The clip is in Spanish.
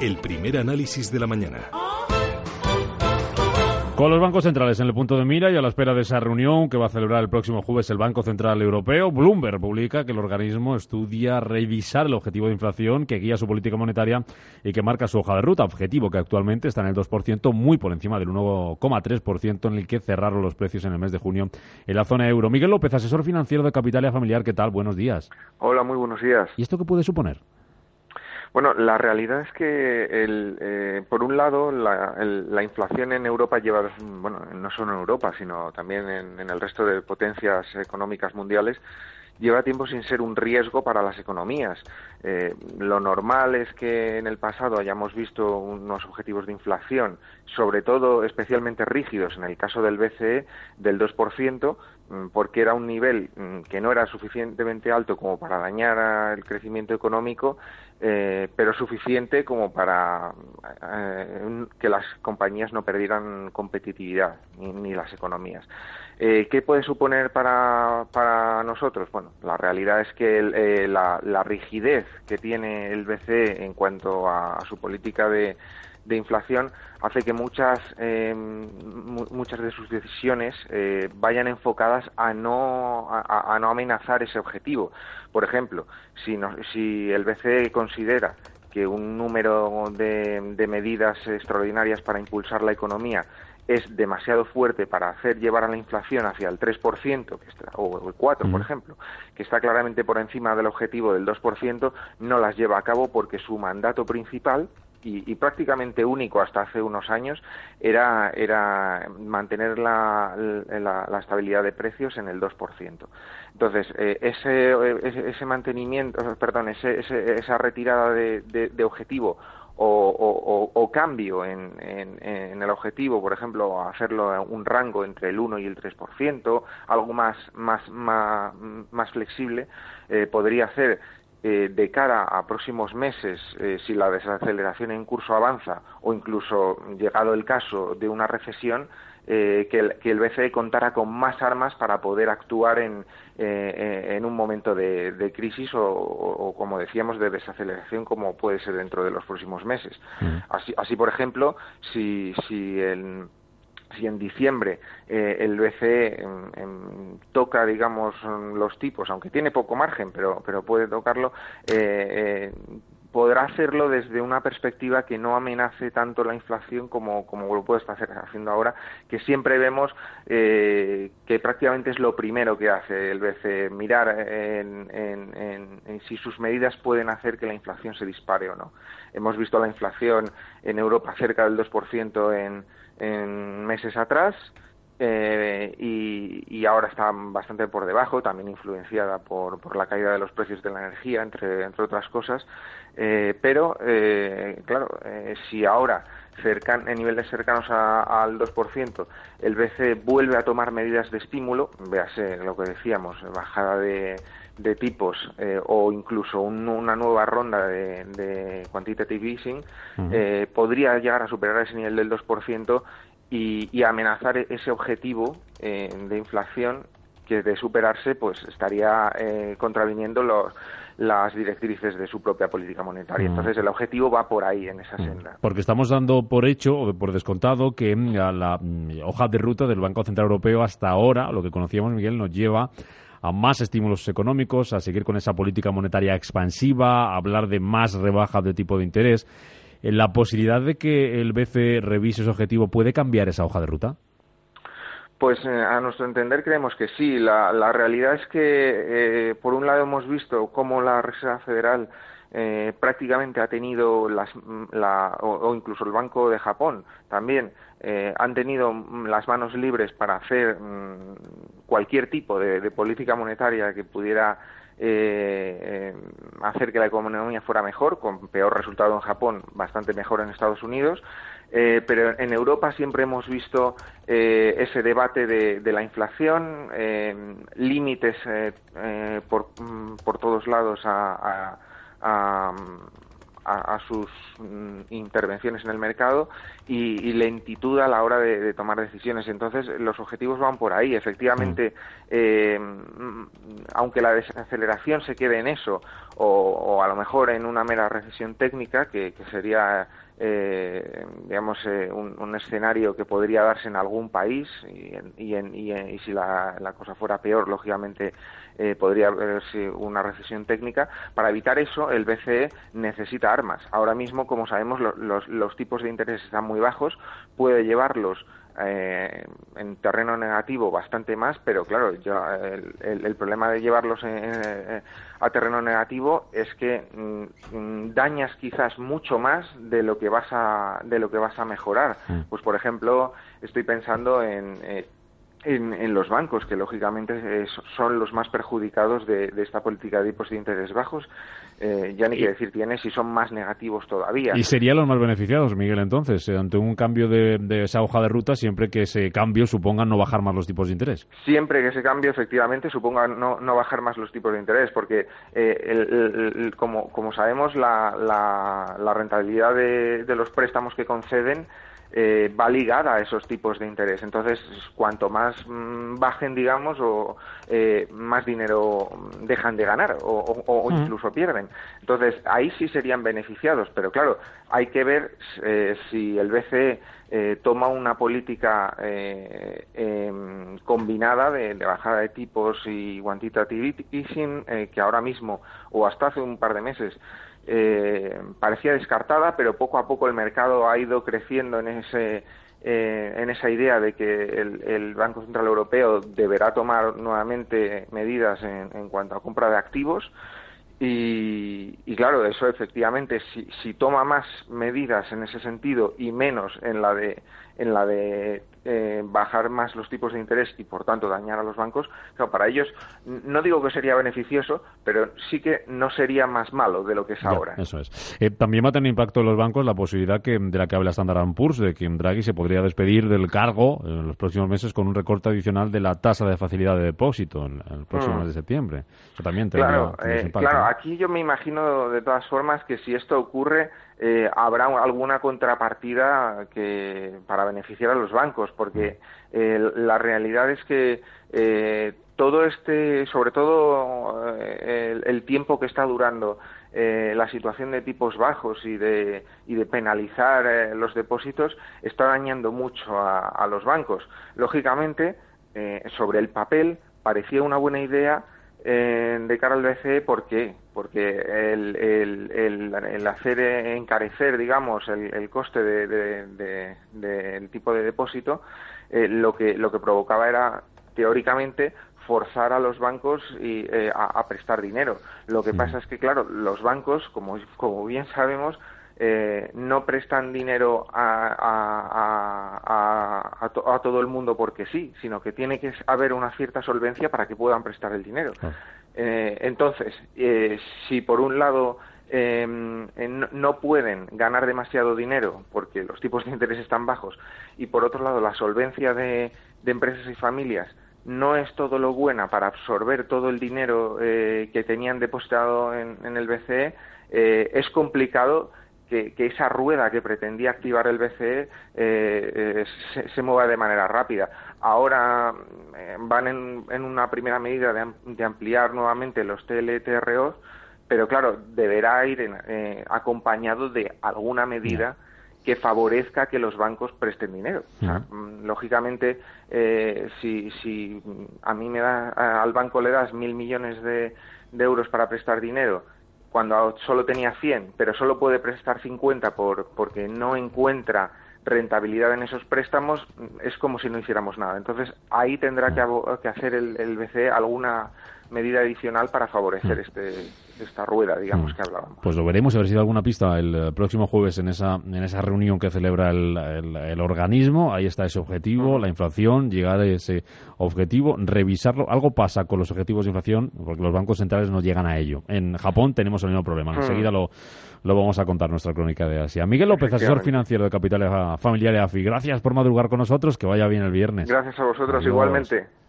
el primer análisis de la mañana. Con los bancos centrales en el punto de mira y a la espera de esa reunión que va a celebrar el próximo jueves el Banco Central Europeo, Bloomberg publica que el organismo estudia revisar el objetivo de inflación que guía su política monetaria y que marca su hoja de ruta, objetivo que actualmente está en el 2%, muy por encima del 1,3% en el que cerraron los precios en el mes de junio en la zona euro. Miguel López, asesor financiero de Capitalia Familiar, ¿qué tal? Buenos días. Hola, muy buenos días. ¿Y esto qué puede suponer? Bueno, la realidad es que, el, eh, por un lado, la, la, inflación en Europa lleva, bueno, no solo en Europa, sino también en, en el resto de potencias económicas mundiales, lleva tiempo sin ser un riesgo para las economías. Eh, lo normal es que en el pasado hayamos visto unos objetivos de inflación, sobre todo especialmente rígidos en el caso del BCE, del 2%, mm, porque era un nivel mm, que no era suficientemente alto como para dañar el crecimiento económico eh, pero suficiente como para eh, que las compañías no perdieran competitividad, ni, las economías. Eh, ¿Qué puede suponer para, para, nosotros? Bueno, la realidad es que eh, la, la, rigidez que tiene el BCE en cuanto a su política de, de inflación hace que muchas eh, muchas de sus decisiones eh, vayan enfocadas a no a, no amenazar ese objetivo. Por ejemplo si si el BCE considera que un número de, de medidas extraordinarias para impulsar la economía es demasiado fuerte para hacer llevar a la inflación hacia el 3%, que está, o el 4%, por ejemplo, que está claramente por encima del objetivo del 2%, no las lleva a cabo porque su mandato principal y, prácticamente único hasta hace unos años era, era mantener la, la, estabilidad de precios en el 2%. Entonces, eh, ese, ese, mantenimiento, perdón, ese, esa retirada de, de, objetivo o, o, cambio en, en, el objetivo, por ejemplo, hacerlo un rango entre el 1 y el 3%, algo más, más, más, más flexible, eh, podría hacer eh, de cara a próximos meses, eh, si la desaceleración en curso avanza o incluso llegado el caso de una recesión, eh, que, el, que, el, BCE contara con más armas para poder actuar en, en un momento de, crisis o, como decíamos, de desaceleración como puede ser dentro de los próximos meses. Así, así, por ejemplo, si, si el si en diciembre eh, el BCE toca, digamos, los tipos, aunque tiene poco margen, pero, pero puede tocarlo, eh, eh, podrá hacerlo desde una perspectiva que no amenace tanto la inflación como, lo puede estar haciendo ahora, que siempre vemos que prácticamente es lo primero que hace el BCE, mirar en, si sus medidas pueden hacer que la inflación se dispare o no. Hemos visto la inflación en Europa cerca del 2% en en meses atrás eh, y, ahora está bastante por debajo, también influenciada por, por la caída de los precios de la energía, entre, entre otras cosas. Eh, pero, eh, claro, si ahora cercan, en niveles cercanos al 2%, el BCE vuelve a tomar medidas de estímulo, véase lo que decíamos, bajada de, de tipos o incluso una nueva ronda de, de quantitative easing, podría llegar a superar ese nivel del 2% y, amenazar ese objetivo eh, de inflación que de superarse pues estaría eh, contraviniendo los, las directrices de su propia política monetaria. Mm. Entonces el objetivo va por ahí, en esa mm. senda. Porque estamos dando por hecho o por descontado que mm, la hoja de ruta del Banco Central Europeo hasta ahora, lo que conocíamos, Miguel, nos lleva a más estímulos económicos, a seguir con esa política monetaria expansiva, a hablar de más rebajas de tipo de interés. Eh, ¿La posibilidad de que el BCE revise ese objetivo puede cambiar esa hoja de ruta? Pues eh, a nuestro entender creemos que sí. La, realidad es que, eh, por un lado, hemos visto cómo la Reserva Federal prácticamente ha tenido las, la, o, incluso el Banco de Japón también han tenido las manos libres para hacer mm, cualquier tipo de política monetaria que pudiera eh, eh, hacer que la economía fuera mejor, con peor resultado en Japón, bastante mejor en Estados Unidos. Eh, pero en Europa siempre hemos visto eh, ese debate de, la inflación, límites por, por, todos lados a, a, sus mm, intervenciones en el mercado y, lentitud a la hora de, tomar decisiones. Entonces, los objetivos van por ahí. Efectivamente, mm. eh, aunque la desaceleración se quede en eso, o, a lo mejor en una mera recesión técnica, que, sería eh, digamos, eh, un, escenario que podría darse en algún país y, y, si la, cosa fuera peor, lógicamente eh, podría haberse una recesión técnica. Para evitar eso, el BCE necesita armas. Ahora mismo, como sabemos, los, los tipos de interés están muy bajos, puede llevarlos eh, en terreno negativo bastante más, pero claro, el, problema de llevarlos a terreno negativo es que mm, dañas quizás mucho más de lo que vas a de lo que vas a mejorar. Mm. Pues por ejemplo, estoy pensando en eh, en, los bancos, que lógicamente eh, son los más perjudicados de, esta política de tipos de interés bajos. Eh, ya ni quiero decir tienes y son más negativos todavía. ¿Y serían los más beneficiados, Miguel, entonces, eh, ante un cambio de, esa hoja de ruta, siempre que ese cambio suponga no bajar más los tipos de interés? Siempre que ese cambio, efectivamente, suponga no, bajar más los tipos de interés, porque como, como sabemos, la, la, rentabilidad de, de los préstamos que conceden eh, va ligada a esos tipos de interés. Entonces, cuanto más mm, bajen, digamos, o eh, más dinero dejan de ganar o, incluso pierden. Entonces, ahí sí serían beneficiados, pero claro, hay que ver eh, si el BCE toma una política em, combinada de, bajada de tipos y quantitative easing que ahora mismo o hasta hace un par de meses eh, parecía descartada, pero poco a poco el mercado ha ido creciendo en ese eh, en esa idea de que el, Banco Central Europeo deberá tomar nuevamente medidas en, cuanto a compra de activos. Y, claro, eso efectivamente, si, si, toma más medidas en ese sentido y menos en la de en la de eh, bajar más los tipos de interés y por tanto dañar a los bancos, claro, para ellos no digo que sería beneficioso, pero sí que no sería más malo de lo que es ahora. Eso es. Eh, también va a tener impacto en los bancos la posibilidad que, de la que habla Standard Poor's, de que Draghi se podría despedir del cargo en los próximos meses con un recorte adicional de la tasa de facilidad de depósito en, el próximo mm. mes de septiembre. Eso también claro, eh, claro, aquí yo me imagino de todas formas que si esto ocurre, eh, habrá alguna contrapartida que para beneficiar a los bancos, porque eh, la realidad es que eh, todo este, sobre todo el, tiempo que está durando la situación de tipos bajos y de, y de penalizar los depósitos está dañando mucho a los bancos. Lógicamente, sobre el papel parecía una buena idea de cara al BCE, ¿por qué? Porque el, el, el, hacer encarecer, digamos, el, coste del de, tipo de depósito, eh, lo, que, lo que provocaba era, teóricamente, forzar a los bancos y, eh, a, prestar dinero. Lo que pasa es que, claro, los bancos, como, como bien sabemos, eh, no prestan dinero a, a, a, todo el mundo porque sí, sino que tiene que haber una cierta solvencia para que puedan prestar el dinero. Eh, entonces, eh, si por un lado em, no pueden ganar demasiado dinero porque los tipos de interés están bajos y por otro lado la solvencia de, empresas y familias no es todo lo buena para absorber todo el dinero que tenían depositado en, el BCE, es complicado que, esa rueda que pretendía activar el BCE eh, eh, se, mueva de manera rápida. Ahora eh, van en, una primera medida de, ampliar nuevamente los TLTRO, pero claro, deberá ir acompañado de alguna medida que favorezca que los bancos presten dinero. Mm, lógicamente, si, si a mí me da, al banco le das mil millones de euros para prestar dinero cuando solo tenía 100, pero solo puede prestar 50 por, porque no encuentra rentabilidad en esos préstamos, es como si no hiciéramos nada. Entonces, ahí tendrá que, que hacer el, el BCE alguna medida adicional para favorecer mm. este, esta rueda, digamos, mm. que hablábamos. Pues lo veremos, a ver si da alguna pista el eh, próximo jueves en esa, en esa reunión que celebra el, el, organismo. Ahí está ese objetivo, la inflación, llegar a ese objetivo, revisarlo. Algo pasa con los objetivos de inflación porque los bancos centrales no llegan a ello. En Japón tenemos el mismo problema. Enseguida lo, lo vamos a contar nuestra crónica de Asia. Miguel López, asesor financiero de Capital Familiar de AFI. Gracias por madrugar con nosotros. Que vaya bien el viernes. Gracias a vosotros igualmente.